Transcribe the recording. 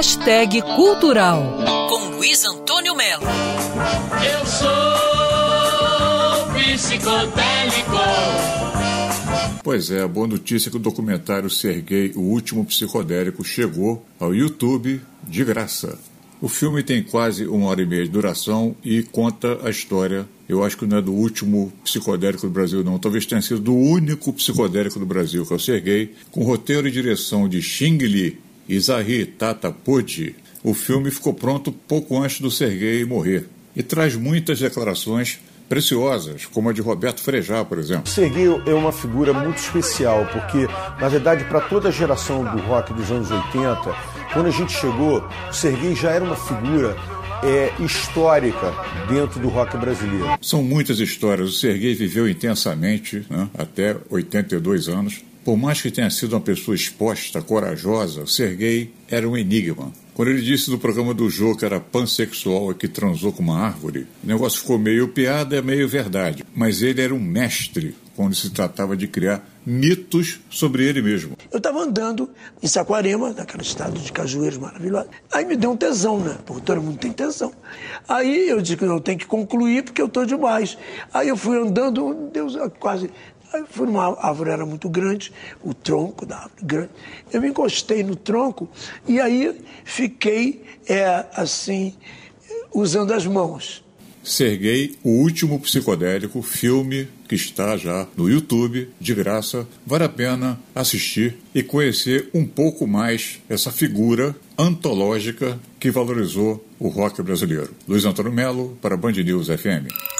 Hashtag Cultural, com Luiz Antônio Melo. Eu sou psicodélico. Pois é, a boa notícia é que o documentário Serguei, o último psicodélico, chegou ao YouTube de graça. O filme tem quase uma hora e meia de duração e conta a história. Eu acho que não é do último psicodélico do Brasil, não. Talvez tenha sido do único psicodélico do Brasil, que é o Serguei, com roteiro e direção de Xing Li e Zahir Tata Podi. O filme ficou pronto pouco antes do Serguei morrer e traz muitas declarações preciosas, como a de Roberto Frejá, por exemplo. Serguei é uma figura muito especial, porque, na verdade, para toda a geração do rock dos anos 80, quando a gente chegou, o Serguei já era uma figura é, histórica dentro do rock brasileiro. São muitas histórias. O Serguei viveu intensamente né, até 82 anos. Por mais que tenha sido uma pessoa exposta, corajosa, o Serguei era um enigma. Quando ele disse no programa do Jô que era pansexual e que transou com uma árvore, o negócio ficou meio piada e meio verdade. Mas ele era um mestre quando se tratava de criar mitos sobre ele mesmo. Eu estava andando em Saquarema, naquele estado de cajueiros maravilhoso. Aí me deu um tesão, né? Porque todo mundo tem tesão. Aí eu disse que eu tenho que concluir porque eu estou demais. Aí eu fui andando, Deus, quase Aí fui numa árvore, era muito grande, o tronco da árvore grande. Eu me encostei no tronco e aí fiquei é, assim, usando as mãos. Serguei, o último psicodélico, filme que está já no YouTube, de graça. Vale a pena assistir e conhecer um pouco mais essa figura antológica que valorizou o rock brasileiro. Luiz Antônio Melo, para Band News FM.